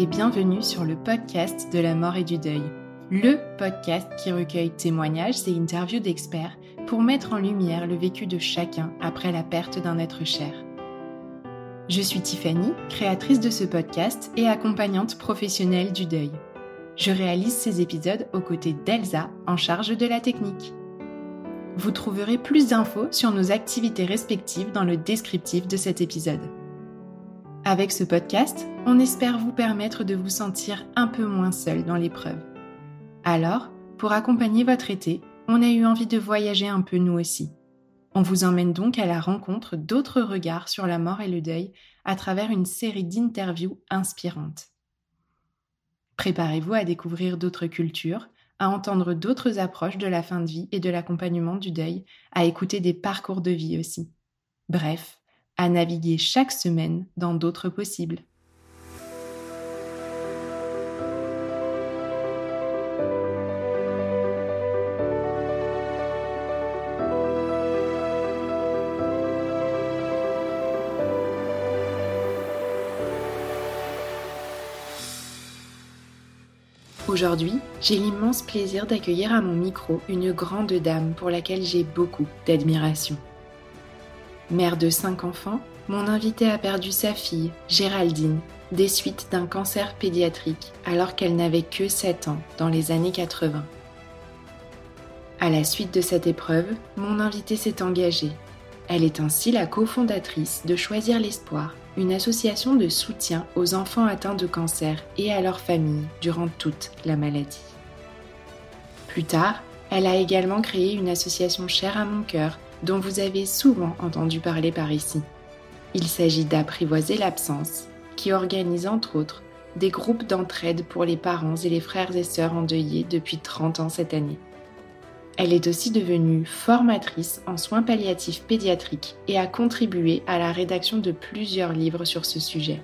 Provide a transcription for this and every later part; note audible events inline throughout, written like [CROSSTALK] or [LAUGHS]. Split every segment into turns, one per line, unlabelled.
Et bienvenue sur le podcast de la mort et du deuil. Le podcast qui recueille témoignages et interviews d'experts pour mettre en lumière le vécu de chacun après la perte d'un être cher. Je suis Tiffany, créatrice de ce podcast et accompagnante professionnelle du deuil. Je réalise ces épisodes aux côtés d'Elsa en charge de la technique. Vous trouverez plus d'infos sur nos activités respectives dans le descriptif de cet épisode. Avec ce podcast, on espère vous permettre de vous sentir un peu moins seul dans l'épreuve. Alors, pour accompagner votre été, on a eu envie de voyager un peu nous aussi. On vous emmène donc à la rencontre d'autres regards sur la mort et le deuil à travers une série d'interviews inspirantes. Préparez-vous à découvrir d'autres cultures, à entendre d'autres approches de la fin de vie et de l'accompagnement du deuil, à écouter des parcours de vie aussi. Bref, à naviguer chaque semaine dans d'autres possibles. Aujourd'hui, j'ai l'immense plaisir d'accueillir à mon micro une grande dame pour laquelle j'ai beaucoup d'admiration. Mère de cinq enfants, mon invitée a perdu sa fille, Géraldine, des suites d'un cancer pédiatrique alors qu'elle n'avait que 7 ans dans les années 80. À la suite de cette épreuve, mon invitée s'est engagée. Elle est ainsi la cofondatrice de Choisir l'Espoir, une association de soutien aux enfants atteints de cancer et à leurs familles durant toute la maladie. Plus tard, elle a également créé une association chère à mon cœur dont vous avez souvent entendu parler par ici. Il s'agit d'Apprivoiser l'absence, qui organise entre autres des groupes d'entraide pour les parents et les frères et sœurs endeuillés depuis 30 ans cette année. Elle est aussi devenue formatrice en soins palliatifs pédiatriques et a contribué à la rédaction de plusieurs livres sur ce sujet.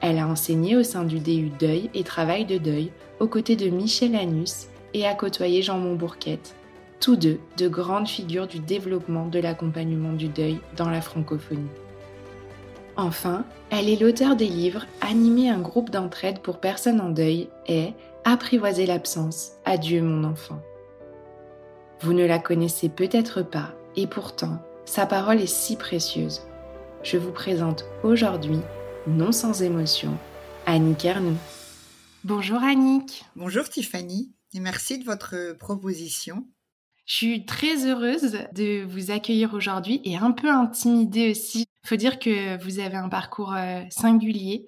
Elle a enseigné au sein du DU Deuil et Travail de Deuil aux côtés de Michel Anus et a côtoyé Jean Montbourquette, tous deux de grandes figures du développement de l'accompagnement du deuil dans la francophonie. Enfin, elle est l'auteur des livres Animer un groupe d'entraide pour personnes en deuil et Apprivoiser l'absence, adieu mon enfant. Vous ne la connaissez peut-être pas, et pourtant, sa parole est si précieuse. Je vous présente aujourd'hui, non sans émotion, Annick Ernoux. Bonjour Annick.
Bonjour Tiffany, et merci de votre proposition.
Je suis très heureuse de vous accueillir aujourd'hui et un peu intimidée aussi. Faut dire que vous avez un parcours euh, singulier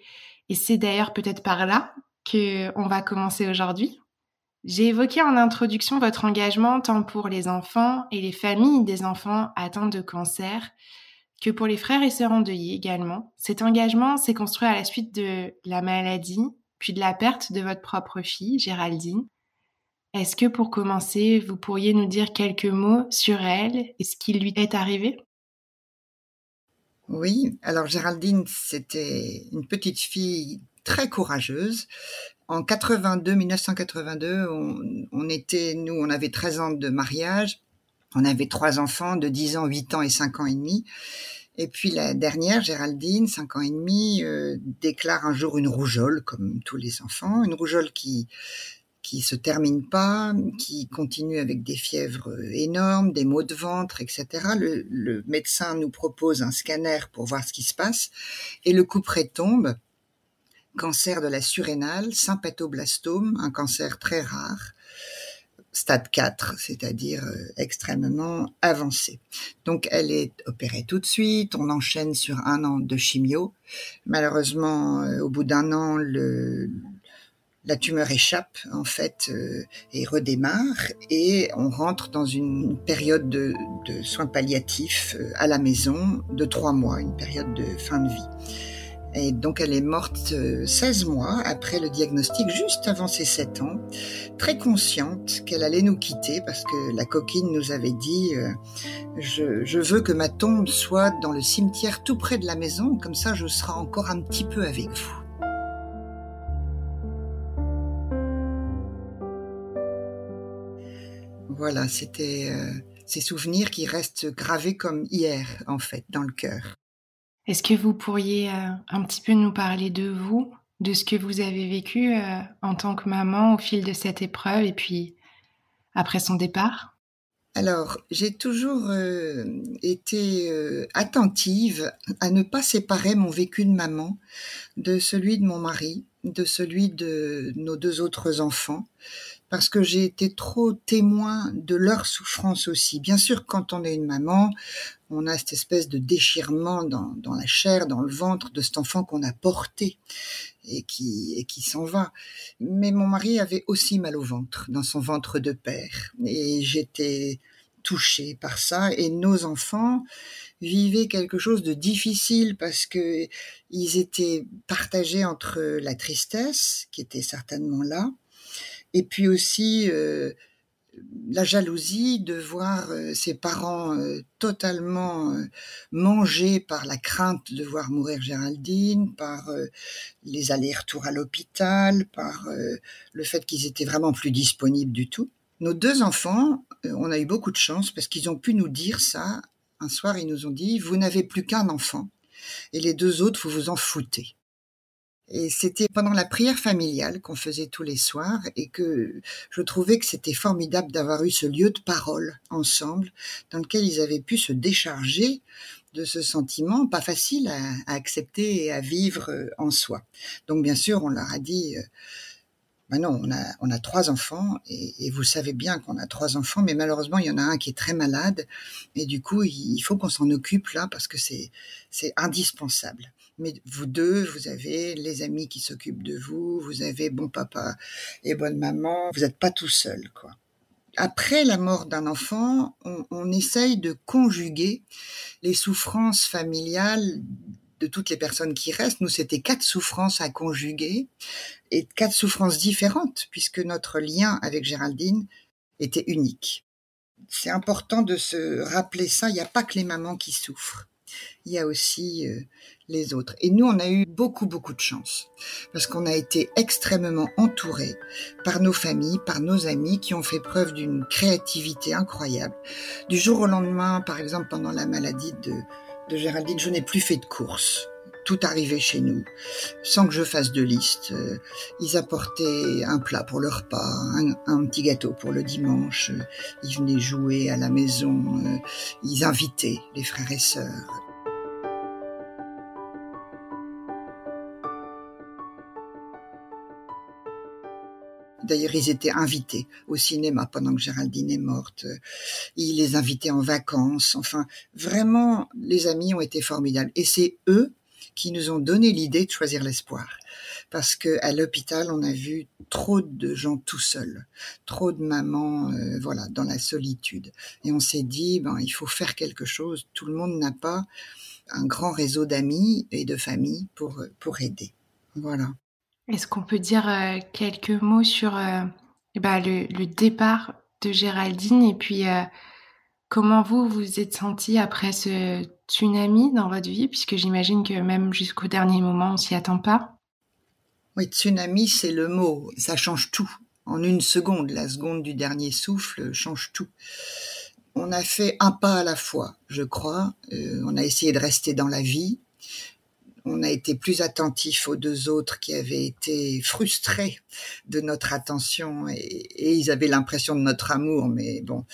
et c'est d'ailleurs peut-être par là que on va commencer aujourd'hui. J'ai évoqué en introduction votre engagement tant pour les enfants et les familles des enfants atteints de cancer que pour les frères et sœurs endeuillés également. Cet engagement s'est construit à la suite de la maladie, puis de la perte de votre propre fille, Géraldine. Est-ce que pour commencer, vous pourriez nous dire quelques mots sur elle et ce qui lui est arrivé?
Oui, alors Géraldine, c'était une petite fille très courageuse. En 82, 1982, on, était, nous, on avait 13 ans de mariage. On avait trois enfants de 10 ans, 8 ans et 5 ans et demi. Et puis la dernière, Géraldine, 5 ans et demi, euh, déclare un jour une rougeole, comme tous les enfants, une rougeole qui qui se termine pas, qui continue avec des fièvres énormes, des maux de ventre, etc. Le, le médecin nous propose un scanner pour voir ce qui se passe et le coup près tombe. Cancer de la surrénale, sympathoblastome, un cancer très rare, stade 4, c'est-à-dire euh, extrêmement avancé. Donc elle est opérée tout de suite, on enchaîne sur un an de chimio. Malheureusement, euh, au bout d'un an, le, la tumeur échappe en fait euh, et redémarre et on rentre dans une période de, de soins palliatifs à la maison de trois mois, une période de fin de vie. Et donc elle est morte 16 euh, mois après le diagnostic, juste avant ses 7 ans, très consciente qu'elle allait nous quitter parce que la coquine nous avait dit euh, je, je, veux que ma tombe soit dans le cimetière tout près de la maison, comme ça je serai encore un petit peu avec vous. Voilà, c'était euh, ces souvenirs qui restent gravés comme hier, en fait, dans le cœur.
Est-ce que vous pourriez euh, un petit peu nous parler de vous, de ce que vous avez vécu euh, en tant que maman au fil de cette épreuve et puis après son départ?
Alors, j'ai toujours euh, été attentive à ne pas séparer mon vécu de maman de celui de mon mari, de celui de nos deux autres enfants, parce que j'ai été trop témoin de leur souffrance aussi. Bien sûr, quand on est une maman, on a cette espèce de déchirement dans, la chair, dans le ventre de cet enfant qu'on a porté et qui, et qui s'en va. Mais mon mari avait aussi mal au ventre, dans son ventre de père. Et j'étais touchée par ça. Et nos enfants vivaient quelque chose de difficile parce que ils étaient partagés entre la tristesse, qui était certainement là, et puis aussi euh, la jalousie de voir euh, ses parents euh, totalement mangés par la crainte de voir mourir Géraldine, par les allers-retours à l'hôpital, par le fait qu'ils étaient vraiment plus disponibles du tout. Nos deux enfants, on a eu beaucoup de chance parce qu'ils ont pu nous dire ça. Un soir, ils nous ont dit, vous n'avez plus qu'un enfant et les deux autres, vous vous en foutez. Et c'était pendant la prière familiale qu'on faisait tous les soirs et que je trouvais que c'était formidable d'avoir eu ce lieu de parole ensemble dans lequel ils avaient pu se décharger de ce sentiment pas facile à, accepter et à vivre euh, en soi. Donc bien sûr, on leur a dit, euh, ben non, on a, on a trois enfants et, vous savez bien qu'on a trois enfants, mais malheureusement, il y en a un qui est très malade et du coup, il faut qu'on s'en occupe là parce que c'est, c'est indispensable. Mais vous deux, vous avez les amis qui s'occupent de vous, vous avez bon papa et bonne maman, vous n'êtes pas tout seul, quoi. Après la mort d'un enfant, on, essaye de conjuguer les souffrances familiales de toutes les personnes qui restent. Nous, c'était quatre souffrances à conjuguer et quatre souffrances différentes puisque notre lien avec Géraldine était unique. C'est important de se rappeler ça. Il n'y a pas que les mamans qui souffrent. Il y a aussi euh, les autres. Et nous, on a eu beaucoup, beaucoup de chance parce qu'on a été extrêmement entourés par nos familles, par nos amis qui ont fait preuve d'une créativité incroyable. Du jour au lendemain, par exemple, pendant la maladie de, de Géraldine, je n'ai plus fait de courses. Tout arrivait chez nous, sans que je fasse de liste. Euh, ils apportaient un plat pour le repas, un, petit gâteau pour le dimanche. Ils venaient jouer à la maison. Euh, ils invitaient les frères et sœurs. D'ailleurs, ils étaient invités au cinéma pendant que Géraldine est morte. Ils les invitaient en vacances. Enfin, vraiment, les amis ont été formidables. Et c'est eux qui nous ont donné l'idée de choisir l'espoir. Parce que à l'hôpital, on a vu trop de gens tout seuls, trop de mamans, euh, voilà, dans la solitude. Et on s'est dit, ben, il faut faire quelque chose. Tout le monde n'a pas un grand réseau d'amis et de familles pour pour aider. Voilà.
Est-ce qu'on peut dire euh, quelques mots sur euh, bah, le, départ de Géraldine et puis euh, comment vous vous êtes senti après ce tsunami dans votre vie, puisque j'imagine que même jusqu'au dernier moment, on s'y attend pas.
Oui, tsunami, c'est le mot. Ça change tout. En une seconde, la seconde du dernier souffle change tout. On a fait un pas à la fois, je crois. on a essayé de rester dans la vie, on a été plus attentif aux deux autres qui avaient été frustrés de notre attention et, ils avaient l'impression de notre amour, mais bon,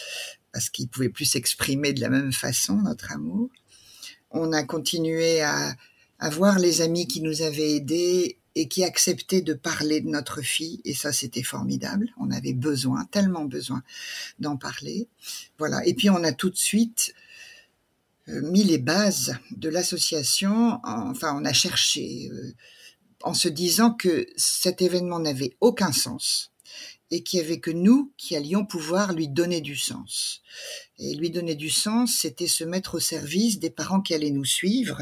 parce qu'ils pouvaient plus s'exprimer de la même façon, notre amour. On a continué à, à voir les amis qui nous avaient aidés et qui acceptaient de parler de notre fille. Et ça, c'était formidable. On avait besoin, tellement besoin d'en parler. Voilà. Et puis, on a tout de suite mis les bases de l'association. Enfin, on a cherché euh, en se disant que cet événement n'avait aucun sens et qu'il n'y avait que nous qui allions pouvoir lui donner du sens. Et lui donner du sens, c'était se mettre au service des parents qui allaient nous suivre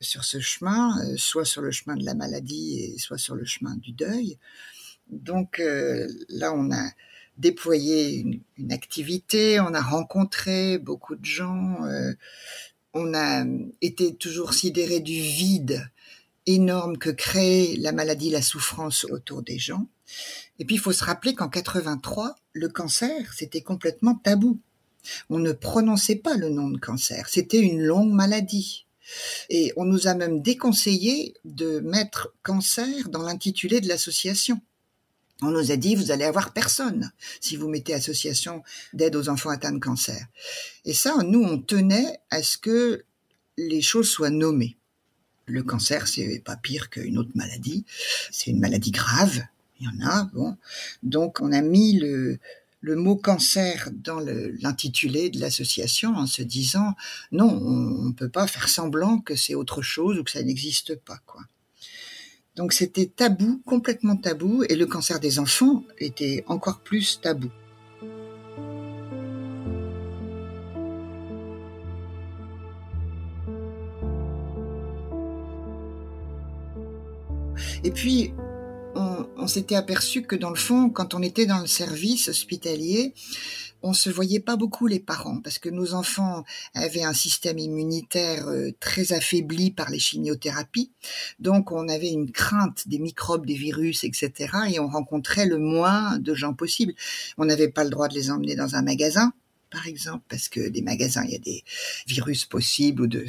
sur ce chemin, euh, soit sur le chemin de la maladie et soit sur le chemin du deuil. Donc euh, là, on a déployé une, activité, on a rencontré beaucoup de gens, euh, on a été toujours sidéré du vide énorme que crée la maladie, la souffrance autour des gens. Et puis il faut se rappeler qu'en 83, le cancer, c'était complètement tabou. On ne prononçait pas le nom de cancer, c'était une longue maladie. Et on nous a même déconseillé de mettre cancer dans l'intitulé de l'association. On nous a dit, vous allez avoir personne si vous mettez association d'aide aux enfants atteints de cancer. Et ça, nous, on tenait à ce que les choses soient nommées. Le cancer, c'est pas pire qu'une autre maladie. C'est une maladie grave. Il y en a, bon. Donc, on a mis le, le mot cancer dans l'intitulé de l'association en se disant non, on ne peut pas faire semblant que c'est autre chose ou que ça n'existe pas, quoi. Donc c'était tabou, complètement tabou, et le cancer des enfants était encore plus tabou. Et puis, on, s'était aperçu que dans le fond, quand on était dans le service hospitalier, on se voyait pas beaucoup les parents parce que nos enfants avaient un système immunitaire euh, très affaibli par les chimiothérapies. Donc on avait une crainte des microbes, des virus, etc. Et on rencontrait le moins de gens possible. On n'avait pas le droit de les emmener dans un magasin par exemple, parce que des magasins, il y a des virus possibles ou de,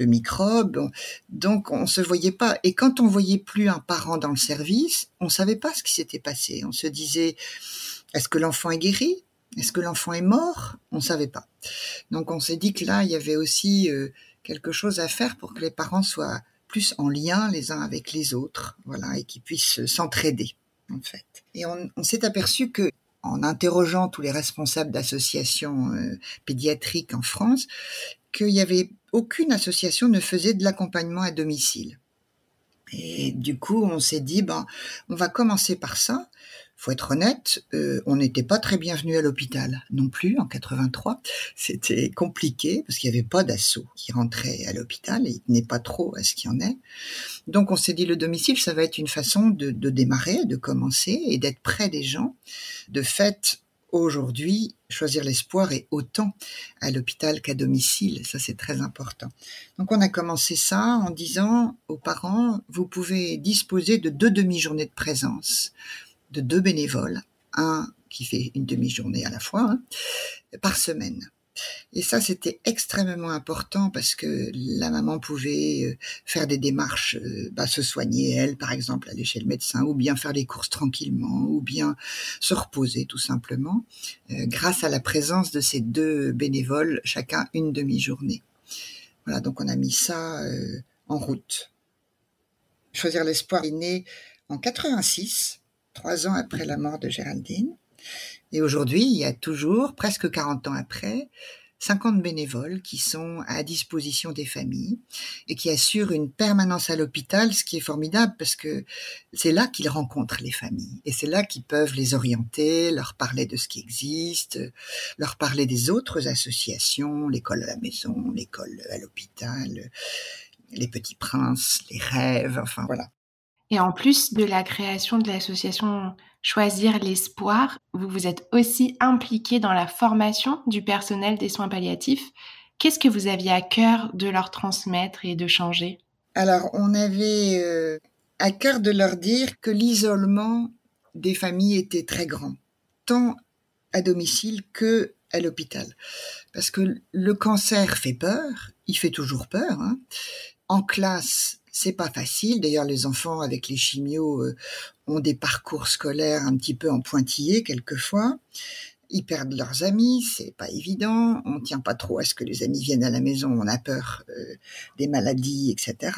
microbes. Donc, on se voyait pas. Et quand on voyait plus un parent dans le service, on savait pas ce qui s'était passé. On se disait, est-ce que l'enfant est guéri? Est-ce que l'enfant est mort? On savait pas. Donc, on s'est dit que là, il y avait aussi euh, quelque chose à faire pour que les parents soient plus en lien les uns avec les autres, voilà, et qu'ils puissent s'entraider, en fait. Et on s'est aperçu que en interrogeant tous les responsables d'associations euh, pédiatriques en France, qu'il y avait aucune association ne faisait de l'accompagnement à domicile. Et du coup, on s'est dit, ben, on va commencer par ça faut être honnête, euh, on n'était pas très bienvenu à l'hôpital non plus en 83. C'était compliqué parce qu'il n'y avait pas d'assaut qui rentrait à l'hôpital et il tenait pas trop à ce qu'il y en ait. Donc on s'est dit le domicile, ça va être une façon de démarrer, de commencer et d'être près des gens. De fait, aujourd'hui, choisir l'espoir est autant à l'hôpital qu'à domicile. Ça, c'est très important. Donc, on a commencé ça en disant aux parents, vous pouvez disposer de deux demi-journées de présence de deux bénévoles, un qui fait une demi-journée à la fois, hein, par semaine. Et ça, c'était extrêmement important parce que la maman pouvait euh, faire des démarches, euh, bah, se soigner elle, par exemple, aller chez le médecin, ou bien faire les courses tranquillement, ou bien se reposer tout simplement, euh, grâce à la présence de ces deux bénévoles, chacun une demi-journée. Voilà, donc on a mis ça en route. Choisir l'espoir est né en 86 trois ans après la mort de Géraldine. Et aujourd'hui, il y a toujours, presque 40 ans après, 50 bénévoles qui sont à disposition des familles et qui assurent une permanence à l'hôpital, ce qui est formidable parce que c'est là qu'ils rencontrent les familles et c'est là qu'ils peuvent les orienter, leur parler de ce qui existe, leur parler des autres associations, l'école à la maison, l'école à l'hôpital, les petits princes, les rêves, enfin voilà.
Et en plus de la création de l'association Choisir l'espoir, vous vous êtes aussi impliqué dans la formation du personnel des soins palliatifs. Qu'est-ce que vous aviez à cœur de leur transmettre et de changer?
Alors, on avait euh, à cœur de leur dire que l'isolement des familles était très grand, tant à domicile que à l'hôpital. Parce que le cancer fait peur, il fait toujours peur. Hein. En classe, C'est pas facile. D'ailleurs, les enfants avec les chimios euh, ont des parcours scolaires un petit peu en pointillé quelquefois. Ils perdent leurs amis, c'est pas évident. On tient pas trop à ce que les amis viennent à la maison, on a peur euh, des maladies, etc.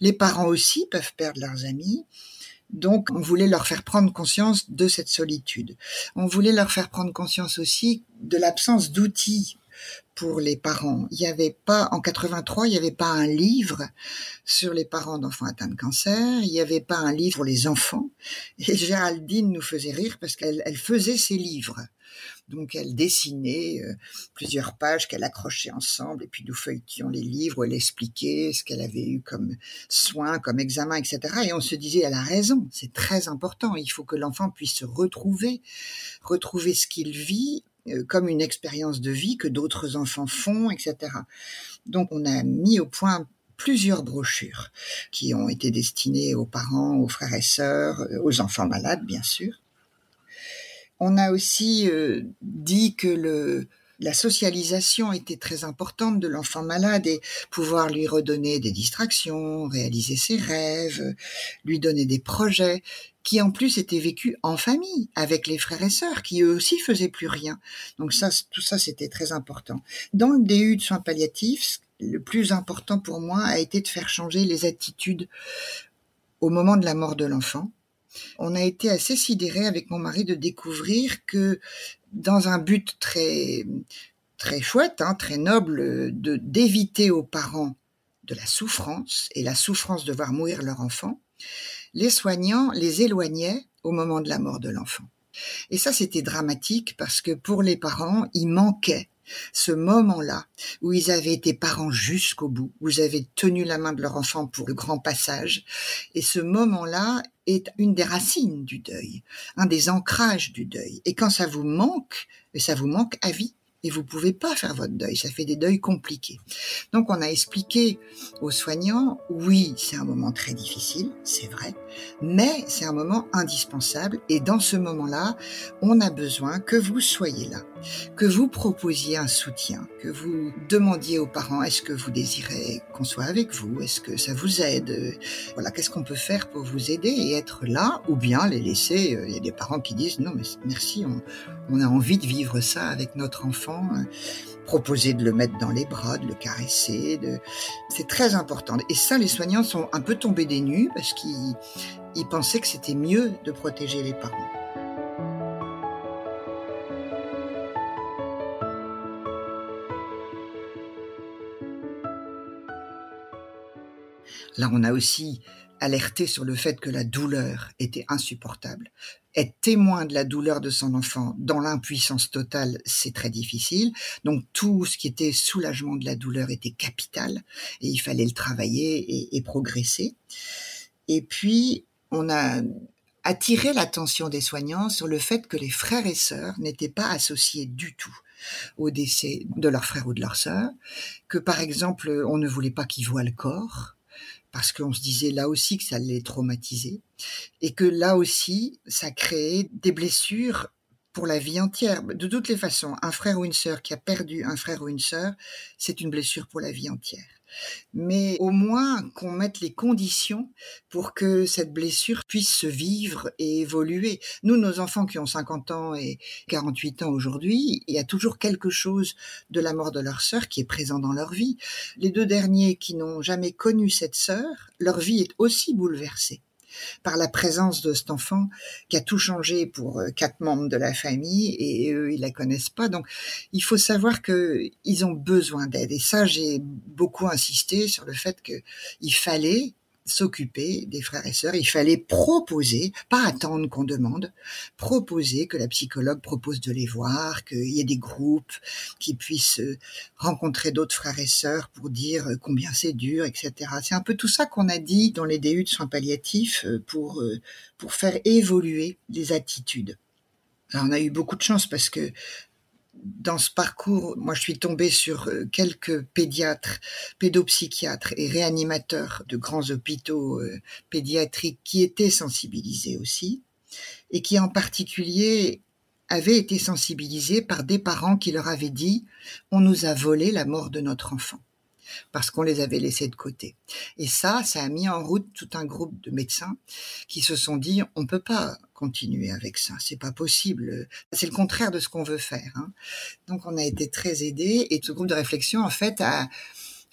Les parents aussi peuvent perdre leurs amis. Donc, on voulait leur faire prendre conscience de cette solitude. On voulait leur faire prendre conscience aussi de l'absence d'outils pour les parents. Il n'y avait pas, en 83, il n'y avait pas un livre sur les parents d'enfants atteints de cancer. Il n'y avait pas un livre pour les enfants. Et Géraldine nous faisait rire parce qu'elle faisait ses livres. Donc elle dessinait euh, plusieurs pages qu'elle accrochait ensemble et puis nous feuilletions les livres elle expliquait ce qu'elle avait eu comme soins, comme examen, etc. Et on se disait, elle a raison, c'est très important. Il faut que l'enfant puisse se retrouver, retrouver ce qu'il vit comme une expérience de vie que d'autres enfants font, etc. Donc on a mis au point plusieurs brochures qui ont été destinées aux parents, aux frères et sœurs, euh, aux enfants malades, bien sûr. On a aussi euh, dit que le, la socialisation était très importante de l'enfant malade et pouvoir lui redonner des distractions, réaliser ses rêves, lui donner des projets qui en plus étaient vécus en famille avec les frères et sœurs qui eux aussi faisaient plus rien. Donc ça, tout ça, c'était très important. Dans le DU de soins palliatifs, le plus important pour moi a été de faire changer les attitudes au moment de la mort de l'enfant on a été assez sidérés avec mon mari de découvrir que dans un but très très chouette, hein, très noble, de d'éviter aux parents de la souffrance et la souffrance de voir mourir leur enfant, les soignants les éloignaient au moment de la mort de l'enfant. Et ça, c'était dramatique parce que pour les parents, il manquait ce moment-là où ils avaient été parents jusqu'au bout, où ils avaient tenu la main de leur enfant pour le grand passage. Et ce moment-là est une des racines du deuil, un des ancrages du deuil. Et quand ça vous manque, ça vous manque à vie, et vous pouvez pas faire votre deuil. Ça fait des deuils compliqués. Donc on a expliqué aux soignants, oui, c'est un moment très difficile, c'est vrai, mais c'est un moment indispensable et dans ce moment-là, on a besoin que vous soyez là, que vous proposiez un soutien, que vous demandiez aux parents est-ce que vous désirez qu'on soit avec vous, est-ce que ça vous aide, voilà, qu'est-ce qu'on peut faire pour vous aider et être là ou bien les laisser. Il y a des parents qui disent non mais merci, on, on a envie de vivre ça avec notre enfant euh, proposer de le mettre dans les bras, de le caresser. C'est très important. Et ça, les soignants sont un peu tombés des nues parce qu'ils pensaient que c'était mieux de protéger les parents. Là, on a aussi alerté sur le fait que la douleur était insupportable. Être témoin de la douleur de son enfant dans l'impuissance totale, c'est très difficile. Donc tout ce qui était soulagement de la douleur était capital et il fallait le travailler et, progresser. Et puis, on a attiré l'attention des soignants sur le fait que les frères et sœurs n'étaient pas associés du tout au décès de leur frère ou de leur sœur, que par exemple, on ne voulait pas qu'ils voient le corps, parce qu'on se disait là aussi que ça allait traumatiser et que là aussi ça créait des blessures pour la vie entière. De toutes les façons, un frère ou une sœur qui a perdu un frère ou une sœur, c'est une blessure pour la vie entière mais au moins qu'on mette les conditions pour que cette blessure puisse se vivre et évoluer. Nous, nos enfants qui ont 50 ans et 48 ans aujourd'hui, il y a toujours quelque chose de la mort de leur sœur qui est présent dans leur vie. Les deux derniers qui n'ont jamais connu cette sœur, leur vie est aussi bouleversée par la présence de cet enfant qui a tout changé pour euh, quatre membres de la famille et eux ils la connaissent pas. Donc il faut savoir que ils ont besoin d'aide et ça j'ai beaucoup insisté sur le fait que il fallait s'occuper des frères et sœurs, il fallait proposer, pas attendre qu'on demande, proposer que la psychologue propose de les voir, qu'il y ait des groupes qui puissent euh, rencontrer d'autres frères et sœurs pour dire euh, combien c'est dur, etc. C'est un peu tout ça qu'on a dit dans les DU de soins palliatifs euh, pour, pour faire évoluer les attitudes. Alors on a eu beaucoup de chance parce que dans ce parcours, moi je suis tombée sur euh, quelques pédiatres, pédopsychiatres et réanimateurs de grands hôpitaux euh, pédiatriques qui étaient sensibilisés aussi et qui en particulier avaient été sensibilisés par des parents qui leur avaient dit on nous a volé la mort de notre enfant. Parce qu'on les avait laissés de côté. Et ça, ça a mis en route tout un groupe de médecins qui se sont dit on peut pas continuer avec ça, c'est pas possible. C'est le contraire de ce qu'on veut faire. Hein. Donc on a été très aidés et ce groupe de réflexion en fait a,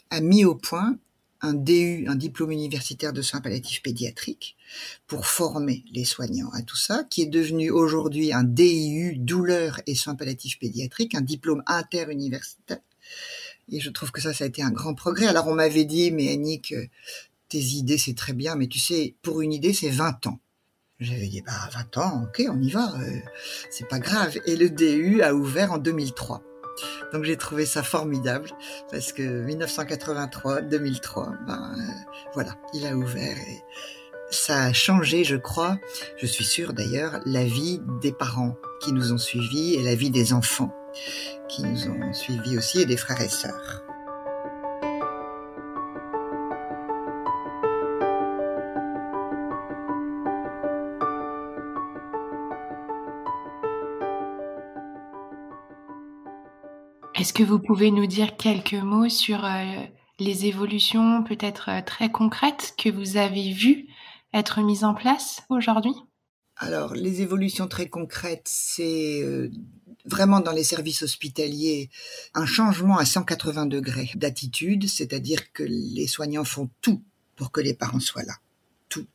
a mis au point un DU, un diplôme universitaire de soins palliatifs pédiatriques, pour former les soignants à tout ça, qui est devenu aujourd'hui un DIU douleur et soins palliatifs pédiatriques, un diplôme interuniversitaire et je trouve que ça, ça a été un grand progrès. Alors on m'avait dit, mais Annick, euh, tes idées, c'est très bien, mais tu sais, pour une idée, c'est 20 ans. J'avais dit, bah 20 ans, ok, on y va, euh, c'est pas grave. Et le DU a ouvert en 2003. Donc j'ai trouvé ça formidable parce que 1983, 2003, ben euh, voilà, il a ouvert et ça a changé, je crois, je suis sûre d'ailleurs, la vie des parents qui nous ont suivis et la vie des enfants qui nous ont suivis aussi et des frères et sœurs.
Est-ce que vous pouvez nous dire quelques mots sur euh, les évolutions peut-être euh, très concrètes que vous avez vues être mises en place aujourd'hui?
Alors, les évolutions très concrètes, c'est euh, vraiment dans les services hospitaliers un changement à 180 degrés d'attitude, c'est-à-dire que les soignants font tout pour que les parents soient là. Tout.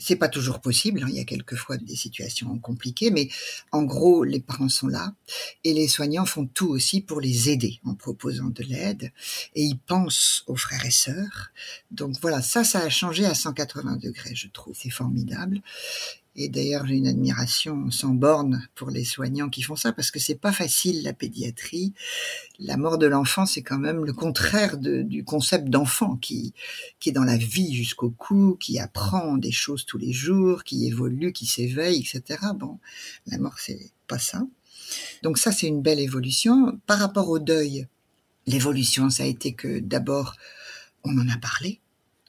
C'est pas toujours possible, hein, il y a quelquefois des situations compliquées, mais en gros, les parents sont là et les soignants font tout aussi pour les aider en proposant de l'aide et ils pensent aux frères et sœurs. Donc voilà, ça, ça a changé à 180 degrés, je trouve. C'est formidable. Et d'ailleurs, j'ai une admiration sans borne pour les soignants qui font ça parce que c'est pas facile la pédiatrie. La mort de l'enfant, c'est quand même le contraire du concept d'enfant qui est dans la vie jusqu'au cou, qui apprend des choses tous les jours, qui évolue, qui s'éveille, etc. Bon, la mort, c'est pas ça. Donc ça, c'est une belle évolution. Par rapport au deuil, l'évolution, ça a été que d'abord, on en a parlé,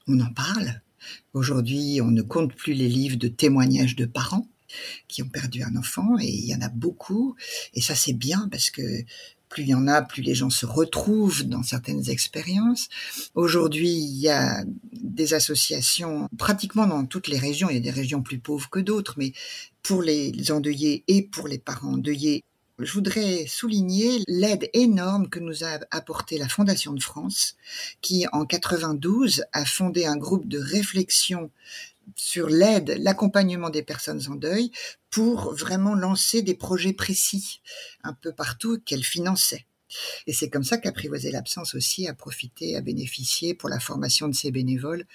on en parle, Aujourd'hui, on ne compte plus les livres de témoignages de parents qui ont perdu un enfant et il y en a beaucoup et ça c'est bien parce que plus il y en a, plus les gens se retrouvent dans certaines expériences. Aujourd'hui, il y a des associations pratiquement dans toutes les régions. Il y a des régions plus pauvres que d'autres, mais pour les endeuillés et pour les parents endeuillés, je voudrais souligner l'aide énorme que nous a apporté la Fondation de France, qui en 92 a fondé un groupe de réflexion sur l'aide, l'accompagnement des personnes en deuil pour vraiment lancer des projets précis un peu partout qu'elle finançait. Et c'est comme ça qu'Apprivoiser l'absence aussi a profité, a bénéficié pour la formation de ses bénévoles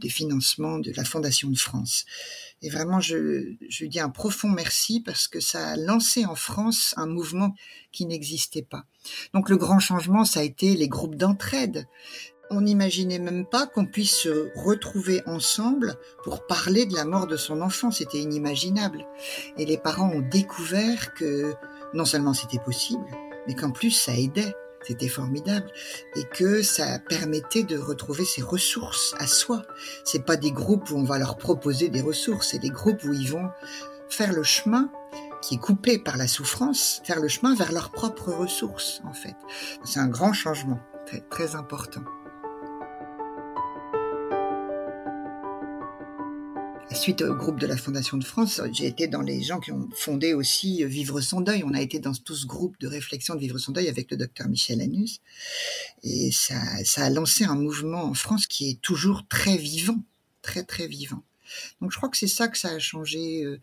des financements de la Fondation de France. Et vraiment, je, je dis un profond merci parce que ça a lancé en France un mouvement qui n'existait pas. Donc le grand changement, ça a été les groupes d'entraide. On n'imaginait même pas qu'on puisse se retrouver ensemble pour parler de la mort de son enfant. C'était inimaginable. Et les parents ont découvert que non seulement c'était possible, mais qu'en plus ça aidait, c'était formidable, et que ça permettait de retrouver ses ressources à soi. C'est pas des groupes où on va leur proposer des ressources, c'est des groupes où ils vont faire le chemin qui est coupé par la souffrance, faire le chemin vers leurs propres ressources, en fait. C'est un grand changement, très, très important. Suite au groupe de la Fondation de France, j'ai été dans les gens qui ont fondé aussi Vivre son deuil. On a été dans tout ce groupe de réflexion de Vivre son deuil avec le docteur Michel Anus. Et ça, ça a lancé un mouvement en France qui est toujours très vivant, très très vivant. Donc je crois que c'est ça que ça a changé euh,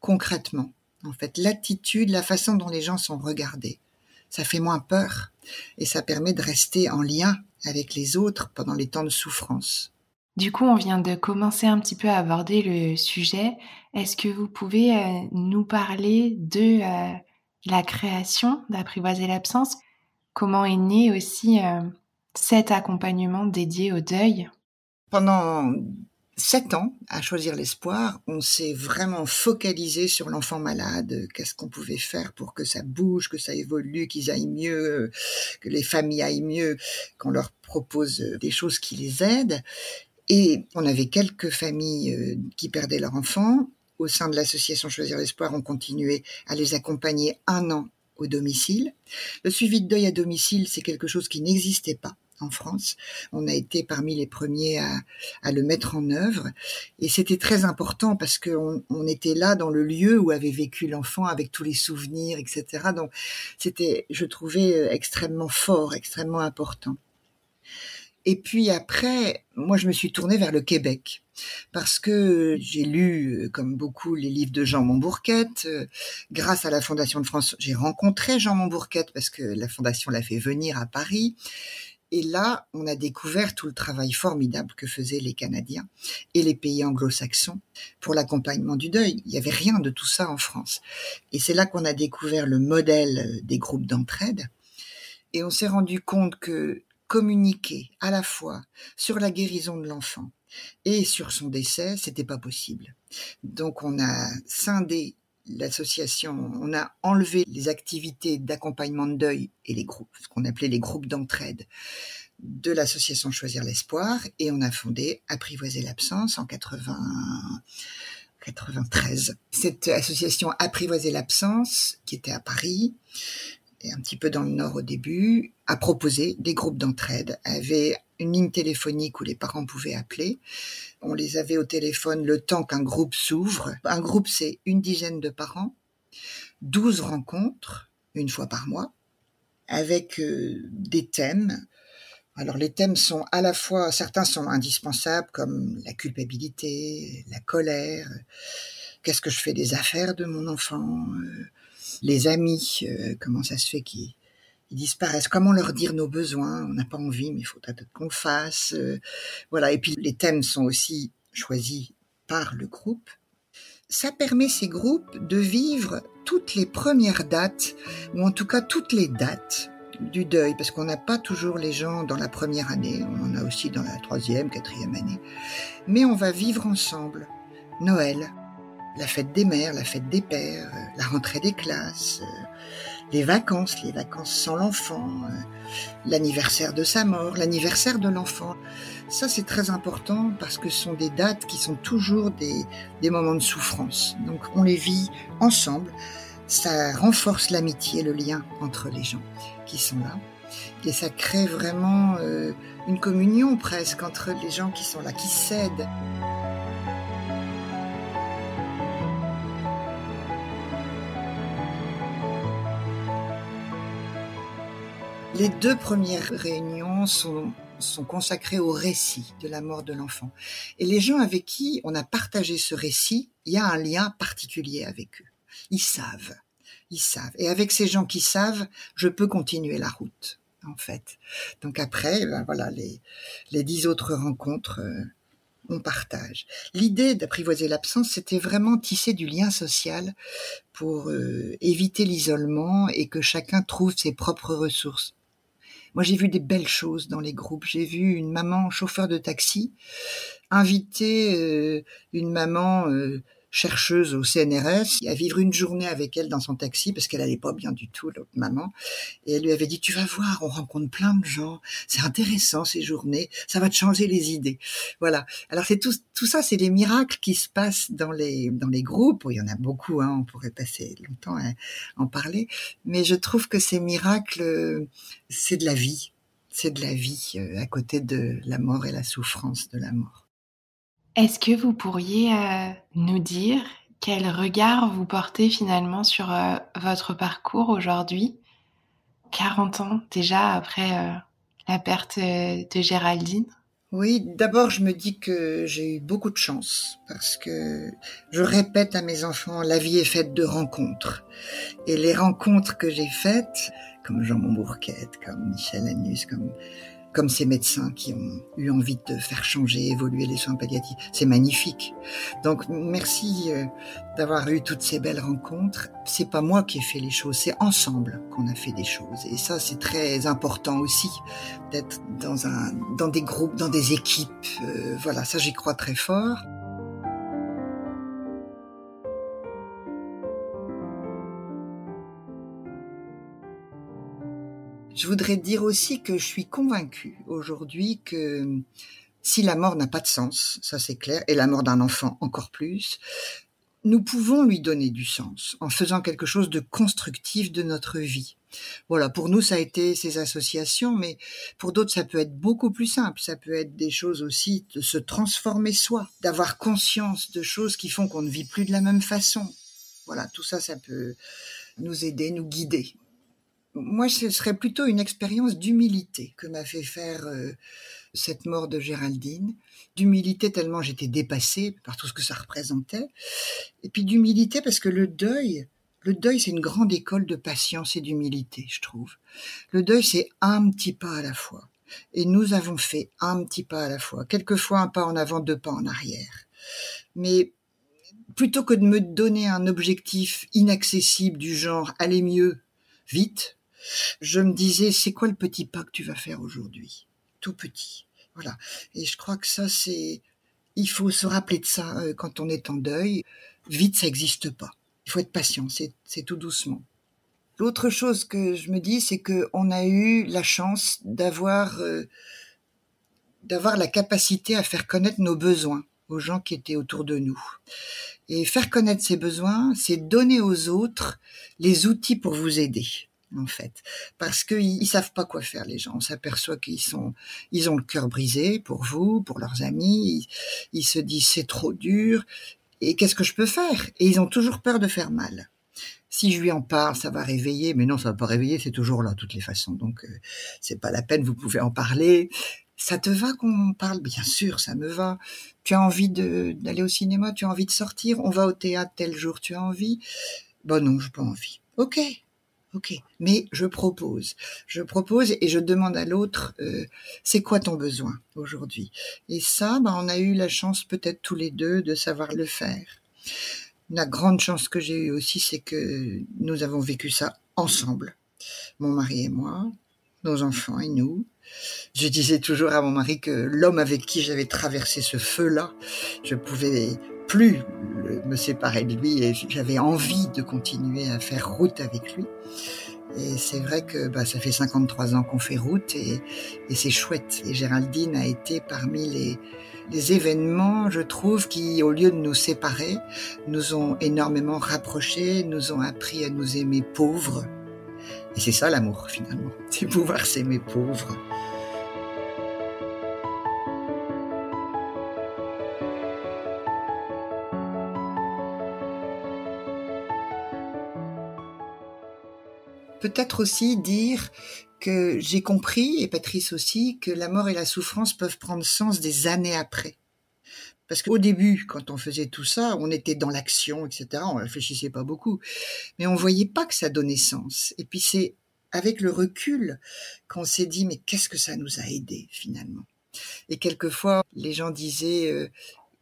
concrètement. En fait, l'attitude, la façon dont les gens sont regardés. Ça fait moins peur et ça permet de rester en lien avec les autres pendant les temps de souffrance.
Du coup, on vient de commencer un petit peu à aborder le sujet. Est-ce que vous pouvez euh, nous parler de euh, la création d'Apprivoiser l'absence? Comment est né aussi euh, cet accompagnement dédié au deuil?
Pendant sept ans à choisir l'espoir, on s'est vraiment focalisé sur l'enfant malade. Qu'est-ce qu'on pouvait faire pour que ça bouge, que ça évolue, qu'ils aillent mieux, que les familles aillent mieux, qu'on leur propose des choses qui les aident. Et on avait quelques familles euh, qui perdaient leurs enfants. Au sein de l'association Choisir l'Espoir, on continuait à les accompagner un an au domicile. Le suivi de deuil à domicile, c'est quelque chose qui n'existait pas en France. On a été parmi les premiers à, à le mettre en œuvre. Et c'était très important parce qu'on on était là dans le lieu où avait vécu l'enfant avec tous les souvenirs, etc. Donc c'était, je trouvais, euh, extrêmement fort, extrêmement important. Et puis après, moi, je me suis tournée vers le Québec parce que j'ai lu, euh, comme beaucoup, les livres de Jean Montbourquette. Euh, grâce à la Fondation de France, j'ai rencontré Jean Montbourquette parce que la Fondation l'a fait venir à Paris. Et là, on a découvert tout le travail formidable que faisaient les Canadiens et les pays anglo-saxons pour l'accompagnement du deuil. Il n'y avait rien de tout ça en France. Et c'est là qu'on a découvert le modèle des groupes d'entraide. Et on s'est rendu compte que communiquer à la fois sur la guérison de l'enfant et sur son décès, c'était pas possible. Donc on a scindé l'association, on a enlevé les activités d'accompagnement de deuil et les groupes, ce qu'on appelait les groupes d'entraide de l'association Choisir l'espoir et on a fondé Apprivoiser l'absence en 80 93. Cette association Apprivoiser l'absence, qui était à Paris, et un petit peu dans le nord au début, a proposé des groupes d'entraide, avait une ligne téléphonique où les parents pouvaient appeler. On les avait au téléphone le temps qu'un groupe s'ouvre. Un groupe, c'est une dizaine de parents, 12 rencontres, une fois par mois, avec euh, des thèmes. Alors les thèmes sont à la fois, certains sont indispensables comme la culpabilité, la colère, qu'est-ce que je fais des affaires de mon enfant, euh, les amis, euh, comment ça se fait qu'ils disparaissent, comment leur dire nos besoins, on n'a pas envie, mais il faut qu'on le fasse. Euh, voilà, et puis les thèmes sont aussi choisis par le groupe. Ça permet ces groupes de vivre toutes les premières dates, ou en tout cas toutes les dates du deuil, parce qu'on n'a pas toujours les gens dans la première année, on en a aussi dans la troisième, quatrième année, mais on va vivre ensemble Noël, la fête des mères, la fête des pères, euh, la rentrée des classes, euh, les vacances, les vacances sans l'enfant, euh, l'anniversaire de sa mort, l'anniversaire de l'enfant. Ça, c'est très important parce que ce sont des dates qui sont toujours des, moments de souffrance. Donc, on les vit ensemble. Ça renforce l'amitié, le lien entre les gens qui sont là. Et ça crée vraiment une communion presque entre les gens qui sont là, qui s'aident. Les deux premières réunions sont, consacrées au récit de la mort de l'enfant. Et les gens avec qui on a partagé ce récit, il y a un lien particulier avec eux. Ils savent. Ils savent. Et avec ces gens qui savent, je peux continuer la route, en fait. Donc après, ben voilà, les, les dix autres rencontres, euh, on partage. L'idée d'apprivoiser l'absence, c'était vraiment tisser du lien social pour euh, éviter l'isolement et que chacun trouve ses propres ressources. Moi, j'ai vu des belles choses dans les groupes. J'ai vu une maman chauffeur de taxi inviter euh, une maman euh, chercheuse au CNRS à vivre une journée avec elle dans son taxi parce qu'elle allait pas bien du tout, l'autre maman. Et elle lui avait dit, tu vas voir, on rencontre plein de gens. C'est intéressant ces journées. Ça va te changer les idées. Voilà. Alors c'est tout, tout ça, c'est des miracles qui se passent dans les, dans les groupes. Il y en a beaucoup, hein, on pourrait passer longtemps à en parler. Mais je trouve que ces miracles, c'est de la vie. C'est de la vie euh, à côté de la mort et la souffrance de la mort.
Est-ce que vous pourriez euh, nous dire quel regard vous portez finalement sur euh, votre parcours aujourd'hui? 40 ans déjà après euh, la perte de Géraldine?
Oui, d'abord je me dis que j'ai eu beaucoup de chance parce que je répète à mes enfants, la vie est faite de rencontres. Et les rencontres que j'ai faites, comme Jean Montbourquette, comme Michel Anus, comme comme ces médecins qui ont eu envie de faire changer, évoluer les soins palliatifs. C'est magnifique. Donc merci euh, d'avoir eu toutes ces belles rencontres. C'est pas moi qui ai fait les choses, c'est ensemble qu'on a fait des choses. Et ça, c'est très important aussi d'être dans un, dans des groupes, dans des équipes. Euh, voilà, ça j'y crois très fort. Je voudrais dire aussi que je suis convaincue aujourd'hui que si la mort n'a pas de sens, ça c'est clair, et la mort d'un enfant encore plus, nous pouvons lui donner du sens en faisant quelque chose de constructif de notre vie. Voilà, pour nous, ça a été ces associations, mais pour d'autres, ça peut être beaucoup plus simple. Ça peut être des choses aussi de se transformer soi, d'avoir conscience de choses qui font qu'on ne vit plus de la même façon. Voilà, tout ça, ça peut nous aider, nous guider. Moi, ce serait plutôt une expérience d'humilité que m'a fait faire euh, cette mort de Géraldine, d'humilité tellement j'étais dépassée par tout ce que ça représentait, et puis d'humilité parce que le deuil, le deuil c'est une grande école de patience et d'humilité, je trouve. Le deuil c'est un petit pas à la fois, et nous avons fait un petit pas à la fois, quelquefois un pas en avant, deux pas en arrière. Mais plutôt que de me donner un objectif inaccessible du genre aller mieux, vite, je me disais c'est quoi le petit pas que tu vas faire aujourd'hui? Tout petit. Voilà. Et je crois que ça, c'est, il faut se rappeler de ça euh, quand on est en deuil. Vite, ça n'existe pas. Il faut être patient. C'est tout doucement. L'autre chose que je me dis, c'est que on a eu la chance d'avoir euh, d'avoir la capacité à faire connaître nos besoins aux gens qui étaient autour de nous. Et faire connaître ces besoins, c'est donner aux autres les outils pour vous aider en fait, parce qu'ils savent pas quoi faire les gens. On s'aperçoit qu'ils sont, ils ont le cœur brisé pour vous, pour leurs amis. Ils, se disent c'est trop dur. Et qu'est-ce que je peux faire? Et ils ont toujours peur de faire mal. Si je lui en parle, ça va réveiller, mais non, ça va pas réveiller, c'est toujours là toutes les façons. Donc euh, c'est pas la peine. Vous pouvez en parler. Ça te va qu'on parle? Bien sûr, ça me va. Tu as envie d'aller au cinéma? Tu as envie de sortir? On va au théâtre tel jour. Tu as envie? Bon non, j'ai pas envie. Ok, Ok, mais je propose, je propose et je demande à l'autre, euh, c'est quoi ton besoin aujourd'hui? Et ça, ben, on a eu la chance peut-être tous les deux de savoir le faire. La grande chance que j'ai eue aussi, c'est que nous avons vécu ça ensemble, mon mari et moi, nos enfants et nous. Je disais toujours à mon mari que l'homme avec qui j'avais traversé ce feu-là, je pouvais plus me séparer de lui et j'avais envie de continuer à faire route avec lui. Et c'est vrai que bah, ça fait 53 ans qu'on fait route et, c'est chouette. Et Géraldine a été parmi les, les événements, je trouve, qui, au lieu de nous séparer, nous ont énormément rapprochés, nous ont appris à nous aimer pauvres. Et c'est ça l'amour, finalement. C'est pouvoir s'aimer pauvre. Peut-être aussi dire que j'ai compris, et Patrice aussi, que la mort et la souffrance peuvent prendre sens des années après. Parce qu'au début, quand on faisait tout ça, on était dans l'action, etc. On réfléchissait pas beaucoup, mais on voyait pas que ça donnait sens. Et puis c'est avec le recul qu'on s'est dit mais qu'est-ce que ça nous a aidé finalement? Et quelquefois, les gens disaient euh,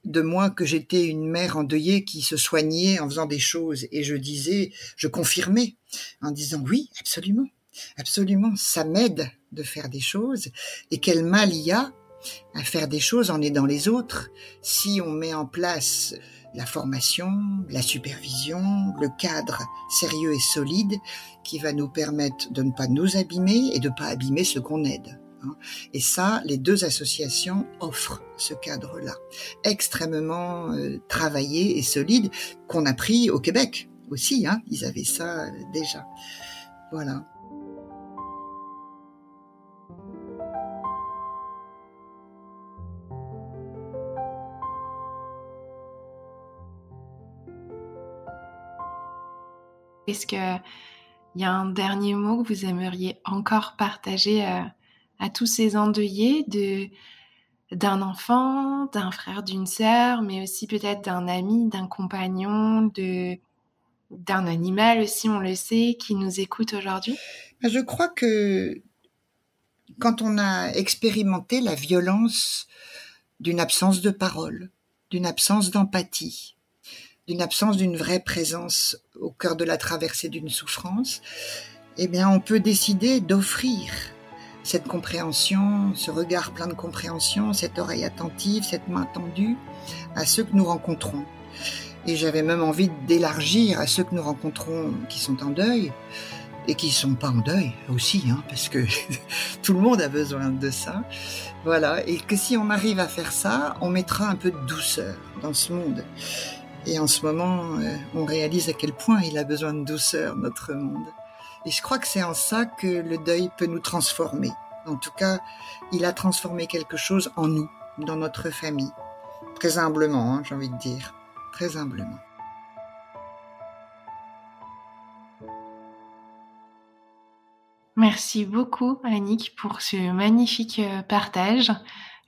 de moi que j'étais une mère endeuillée qui se soignait en faisant des choses. Et je disais, je confirmais en disant oui, absolument, absolument, ça m'aide de faire des choses. Et quel mal il y a à faire des choses en aidant les autres si on met en place la formation, la supervision, le cadre sérieux et solide qui va nous permettre de ne pas nous abîmer et de ne pas abîmer ce qu'on aide. Hein. Et ça, les deux associations offrent ce cadre-là, extrêmement euh, travaillé et solide, qu'on a pris au Québec aussi. Hein. Ils avaient ça euh, déjà. Voilà.
Est-ce qu'il y a un dernier mot que vous aimeriez encore partager euh, à tous ces endeuillés de d'un enfant, d'un frère, d'une sœur, mais aussi peut-être d'un ami, d'un compagnon, de d'un animal aussi, on le sait, qui nous écoute aujourd'hui.
Ben, Je crois que quand on a expérimenté la violence d'une absence de parole, d'une absence d'empathie, d'une absence d'une vraie présence au cœur de la traversée d'une souffrance, eh bien, on peut décider d'offrir cette compréhension, ce regard plein de compréhension, cette oreille attentive, cette main tendue à ceux que nous rencontrons. Et j'avais même envie d'élargir à ceux que nous rencontrons qui sont en deuil et qui sont pas en deuil aussi, hein, parce que [LAUGHS] tout le monde a besoin de ça. Voilà, et que si on arrive à faire ça, on mettra un peu de douceur dans ce monde. Et en ce moment, euh, on réalise à quel point il a besoin de douceur, notre monde. Et je crois que c'est en ça que le deuil peut nous transformer. En tout cas, il a transformé quelque chose en nous, dans notre famille. Très humblement, hein, j'ai envie de dire. Très humblement.
Merci beaucoup, Annick, pour ce magnifique euh, partage.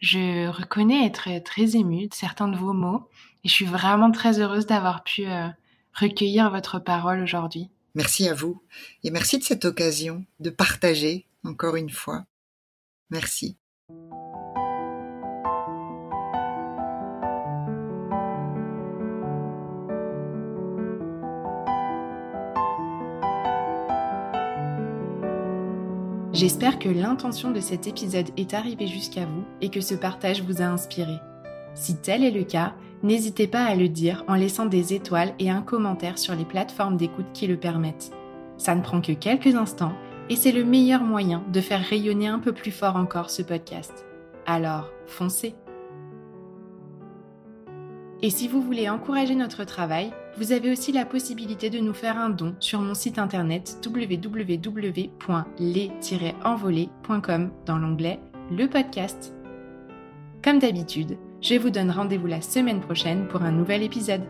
Je reconnais être très émue de certains de vos mots et je suis vraiment très heureuse d'avoir pu euh, recueillir votre parole aujourd'hui.
Merci à vous et merci de cette occasion de partager encore une fois. Merci.
J'espère que l'intention de cet épisode est arrivée jusqu'à vous et que ce partage vous a inspiré. Si tel est le cas, n'hésitez pas à le dire en laissant des étoiles et un commentaire sur les plateformes d'écoute qui le permettent. Ça ne prend que quelques instants et c'est le meilleur moyen de faire rayonner un peu plus fort encore ce podcast. Alors, foncez Et si vous voulez encourager notre travail, vous avez aussi la possibilité de nous faire un don sur mon site internet www.les-envolés.com dans l'onglet Le podcast. Comme d'habitude, je vous donne rendez-vous la semaine prochaine pour un nouvel épisode.